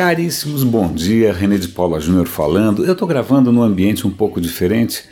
Caríssimos, bom dia, René de Paula Júnior falando. Eu estou gravando num ambiente um pouco diferente.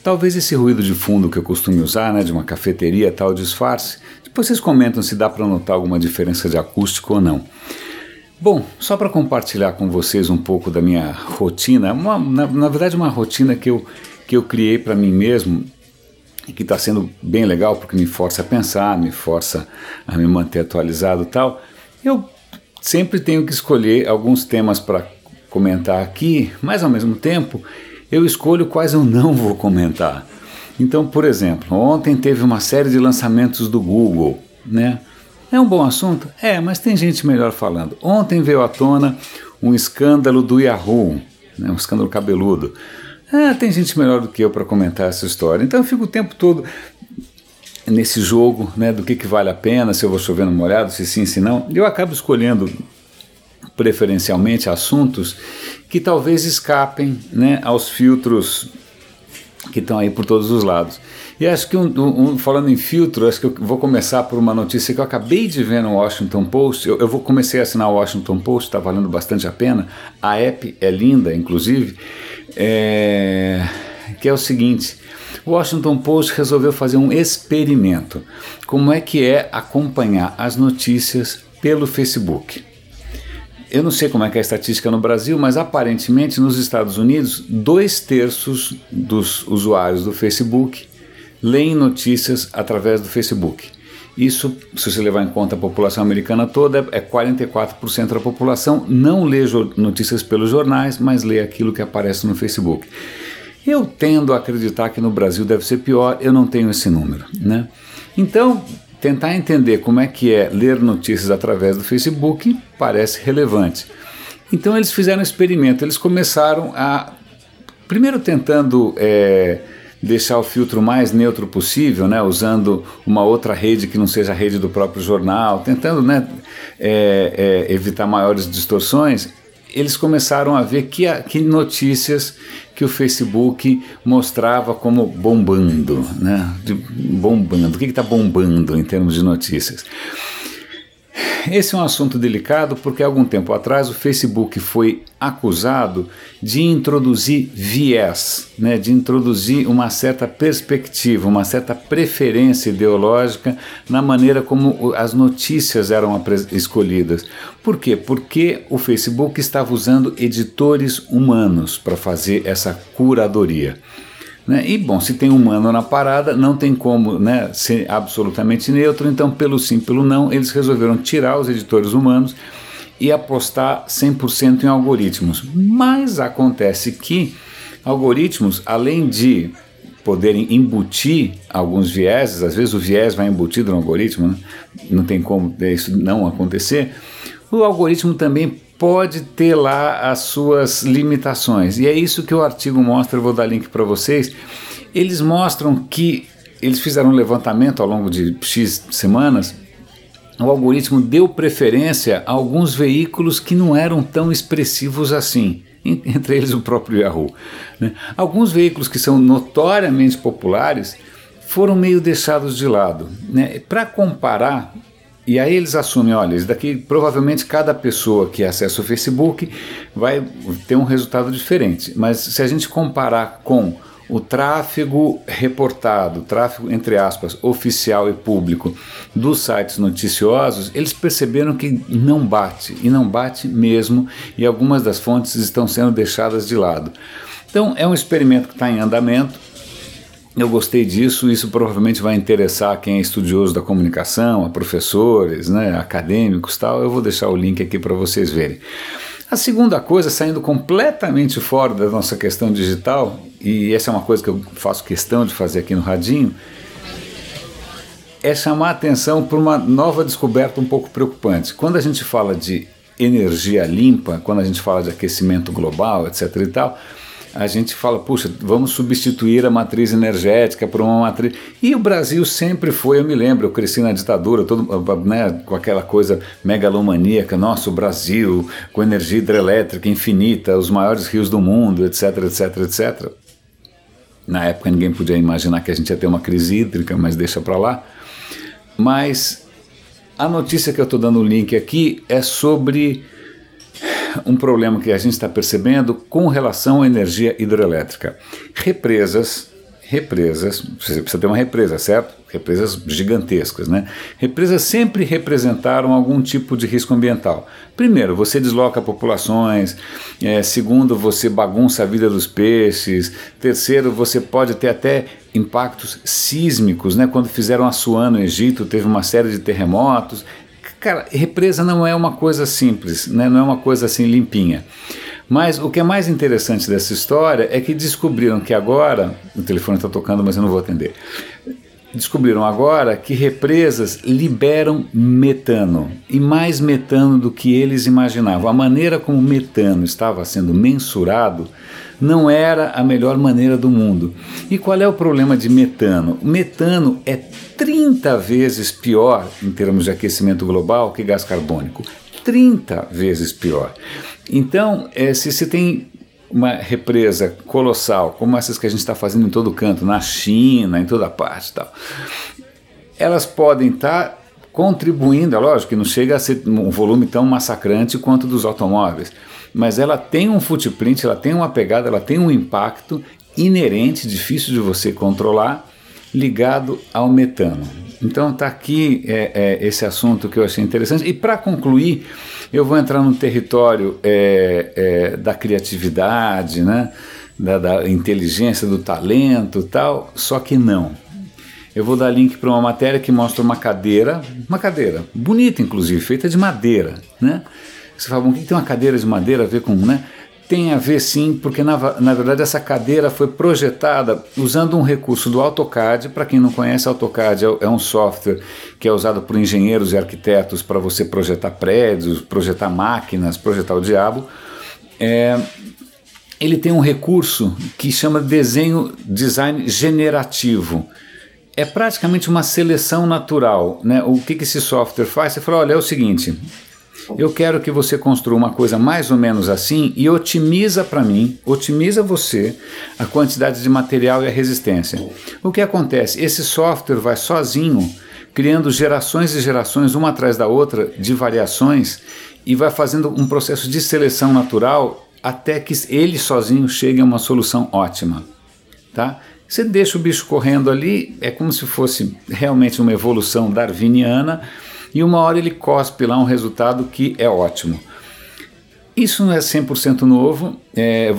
Talvez esse ruído de fundo que eu costumo usar, né, de uma cafeteria, tal disfarce. Depois vocês comentam se dá para notar alguma diferença de acústico ou não. Bom, só para compartilhar com vocês um pouco da minha rotina, uma, na, na verdade uma rotina que eu, que eu criei para mim mesmo e que está sendo bem legal porque me força a pensar, me força a me manter atualizado e tal. Eu sempre tenho que escolher alguns temas para comentar aqui, mas ao mesmo tempo eu escolho quais eu não vou comentar. Então, por exemplo, ontem teve uma série de lançamentos do Google, né? É um bom assunto? É, mas tem gente melhor falando. Ontem veio à tona um escândalo do Yahoo, né? um escândalo cabeludo. Ah, tem gente melhor do que eu para comentar essa história. Então eu fico o tempo todo nesse jogo, né, do que, que vale a pena, se eu vou chover no molhado, se sim, se não, eu acabo escolhendo preferencialmente assuntos que talvez escapem né, aos filtros que estão aí por todos os lados. E acho que, um, um, falando em filtro, acho que eu vou começar por uma notícia que eu acabei de ver no Washington Post. Eu, eu vou comecei a assinar o Washington Post, está valendo bastante a pena. A app é linda, inclusive. É, que é o seguinte: o Washington Post resolveu fazer um experimento. Como é que é acompanhar as notícias pelo Facebook? Eu não sei como é, é a estatística no Brasil, mas aparentemente nos Estados Unidos, dois terços dos usuários do Facebook leem notícias através do Facebook. Isso, se você levar em conta a população americana toda, é 44% da população não lê notícias pelos jornais, mas lê aquilo que aparece no Facebook. Eu tendo a acreditar que no Brasil deve ser pior, eu não tenho esse número, né? Então, tentar entender como é que é ler notícias através do Facebook parece relevante. Então eles fizeram um experimento, eles começaram a primeiro tentando é, deixar o filtro mais neutro possível, né, usando uma outra rede que não seja a rede do próprio jornal, tentando né, é, é, evitar maiores distorções eles começaram a ver que, que notícias que o Facebook mostrava como bombando, né? De, bombando. O que está bombando em termos de notícias? Esse é um assunto delicado porque algum tempo atrás o Facebook foi acusado de introduzir viés, né, de introduzir uma certa perspectiva, uma certa preferência ideológica na maneira como as notícias eram escolhidas. Por quê? Porque o Facebook estava usando editores humanos para fazer essa curadoria. Né? E bom, se tem humano na parada, não tem como né, ser absolutamente neutro, então, pelo sim, pelo não, eles resolveram tirar os editores humanos e apostar 100% em algoritmos. Mas acontece que algoritmos, além de poderem embutir alguns vieses, às vezes o viés vai embutido no algoritmo, né? não tem como isso não acontecer, o algoritmo também pode ter lá as suas limitações. E é isso que o artigo mostra, eu vou dar link para vocês. Eles mostram que eles fizeram um levantamento ao longo de X semanas. O algoritmo deu preferência a alguns veículos que não eram tão expressivos assim, entre eles o próprio Yahoo. Né? Alguns veículos que são notoriamente populares foram meio deixados de lado. Né? Para comparar, e aí eles assumem, olha, isso daqui provavelmente cada pessoa que acessa o Facebook vai ter um resultado diferente. Mas se a gente comparar com o tráfego reportado, tráfego entre aspas, oficial e público dos sites noticiosos, eles perceberam que não bate, e não bate mesmo, e algumas das fontes estão sendo deixadas de lado. Então é um experimento que está em andamento, eu gostei disso, isso provavelmente vai interessar quem é estudioso da comunicação, a professores, né, acadêmicos tal. Eu vou deixar o link aqui para vocês verem. A segunda coisa, saindo completamente fora da nossa questão digital, e essa é uma coisa que eu faço questão de fazer aqui no Radinho, é chamar a atenção para uma nova descoberta um pouco preocupante. Quando a gente fala de energia limpa, quando a gente fala de aquecimento global, etc. e tal, a gente fala, puxa, vamos substituir a matriz energética por uma matriz. E o Brasil sempre foi, eu me lembro, eu cresci na ditadura, todo, né, com aquela coisa megalomaníaca, nosso Brasil, com energia hidrelétrica infinita, os maiores rios do mundo, etc, etc, etc. Na época ninguém podia imaginar que a gente ia ter uma crise hídrica, mas deixa para lá. Mas a notícia que eu estou dando o link aqui é sobre um problema que a gente está percebendo com relação à energia hidrelétrica. Represas, represas, você precisa ter uma represa, certo? Represas gigantescas, né? Represas sempre representaram algum tipo de risco ambiental. Primeiro, você desloca populações. É, segundo, você bagunça a vida dos peixes. Terceiro, você pode ter até impactos sísmicos, né? Quando fizeram a Suã no Egito, teve uma série de terremotos. Cara, represa não é uma coisa simples, né? não é uma coisa assim limpinha. Mas o que é mais interessante dessa história é que descobriram que agora, o telefone está tocando, mas eu não vou atender. Descobriram agora que represas liberam metano e mais metano do que eles imaginavam. A maneira como o metano estava sendo mensurado não era a melhor maneira do mundo. E qual é o problema de metano? Metano é 30 vezes pior em termos de aquecimento global que gás carbônico. 30 vezes pior. Então, é, se você tem uma represa colossal, como essas que a gente está fazendo em todo canto, na China, em toda parte tal, elas podem estar tá contribuindo, é lógico que não chega a ser um volume tão massacrante quanto dos automóveis, mas ela tem um footprint, ela tem uma pegada, ela tem um impacto inerente, difícil de você controlar, ligado ao metano. Então está aqui é, é, esse assunto que eu achei interessante. E para concluir, eu vou entrar no território é, é, da criatividade, né? Da, da, inteligência, do talento tal, só que não. Eu vou dar link para uma matéria que mostra uma cadeira, uma cadeira, bonita inclusive, feita de madeira, né? Você fala, bom, o que tem uma cadeira de madeira a ver com, né? Tem a ver sim, porque na, na verdade essa cadeira foi projetada usando um recurso do AutoCAD. Para quem não conhece, AutoCAD é, é um software que é usado por engenheiros e arquitetos para você projetar prédios, projetar máquinas, projetar o diabo. É, ele tem um recurso que chama desenho design generativo. É praticamente uma seleção natural. Né? O que, que esse software faz? Você fala: olha, é o seguinte, eu quero que você construa uma coisa mais ou menos assim e otimiza para mim, otimiza você a quantidade de material e a resistência. O que acontece? Esse software vai sozinho criando gerações e gerações uma atrás da outra de variações e vai fazendo um processo de seleção natural até que ele sozinho chegue a uma solução ótima, tá? Você deixa o bicho correndo ali, é como se fosse realmente uma evolução darwiniana e uma hora ele cospe lá um resultado que é ótimo. Isso não é 100% novo. É,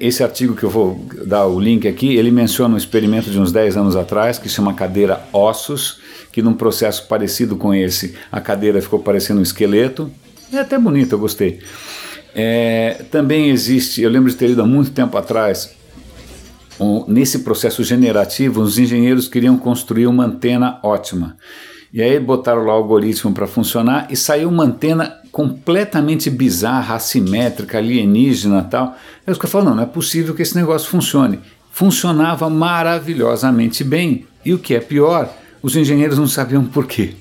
esse artigo que eu vou dar o link aqui, ele menciona um experimento de uns 10 anos atrás que chama cadeira ossos, que num processo parecido com esse, a cadeira ficou parecendo um esqueleto. É até bonito, eu gostei. É, também existe, eu lembro de ter lido há muito tempo atrás, um, nesse processo generativo, os engenheiros queriam construir uma antena ótima. E aí botaram lá o algoritmo para funcionar e saiu uma antena completamente bizarra, assimétrica, alienígena tal. Aí os caras falaram, não, não é possível que esse negócio funcione. Funcionava maravilhosamente bem. E o que é pior, os engenheiros não sabiam por quê.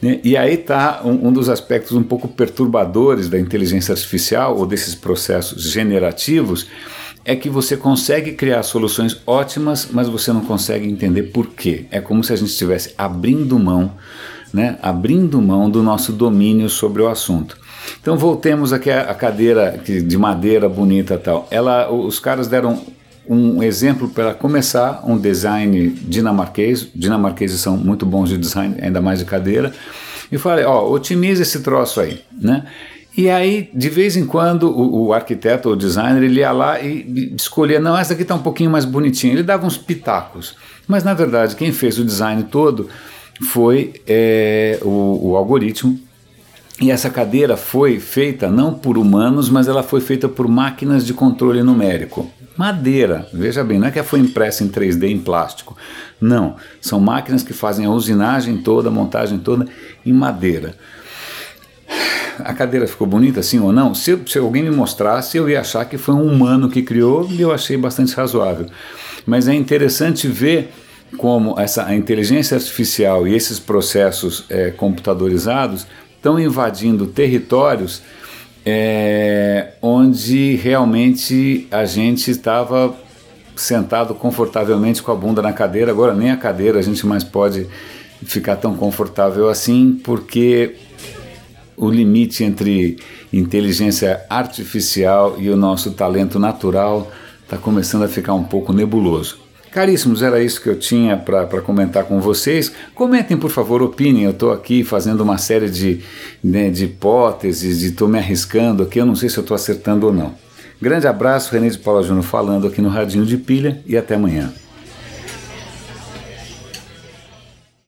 Né? E aí está um, um, dos aspectos um pouco perturbadores da inteligência artificial ou desses processos generativos, é que você consegue criar soluções ótimas, mas você não consegue entender por quê. É como se a gente estivesse abrindo mão, né, abrindo mão do nosso domínio sobre o assunto. Então voltemos aqui à cadeira de madeira bonita tal. Ela, os caras deram um exemplo para começar um design dinamarquês. Dinamarqueses são muito bons de design, ainda mais de cadeira. E falei, ó, otimiza esse troço aí, né? E aí, de vez em quando, o, o arquiteto ou designer ele ia lá e, escolhia, não, essa aqui está um pouquinho mais bonitinha. Ele dava uns pitacos. Mas, na verdade, quem fez o design todo foi é, o, o algoritmo. E essa cadeira foi feita não por humanos, mas ela foi feita por máquinas de controle numérico. Madeira, veja bem, não é que ela foi impressa em 3D em plástico. Não, são máquinas que fazem a usinagem toda, a montagem toda em madeira a cadeira ficou bonita, sim ou não? Se, se alguém me mostrasse, eu ia achar que foi um humano que criou e eu achei bastante razoável. Mas é interessante ver como essa a inteligência artificial e esses processos é, computadorizados estão invadindo territórios é, onde realmente a gente estava sentado confortavelmente com a bunda na cadeira. Agora nem a cadeira a gente mais pode ficar tão confortável assim, porque o limite entre inteligência artificial e o nosso talento natural está começando a ficar um pouco nebuloso. Caríssimos, era isso que eu tinha para comentar com vocês. Comentem, por favor, opinem. Eu estou aqui fazendo uma série de, né, de hipóteses, estou me arriscando aqui. Eu não sei se eu estou acertando ou não. Grande abraço, René de Paula Júnior falando aqui no Radinho de Pilha e até amanhã.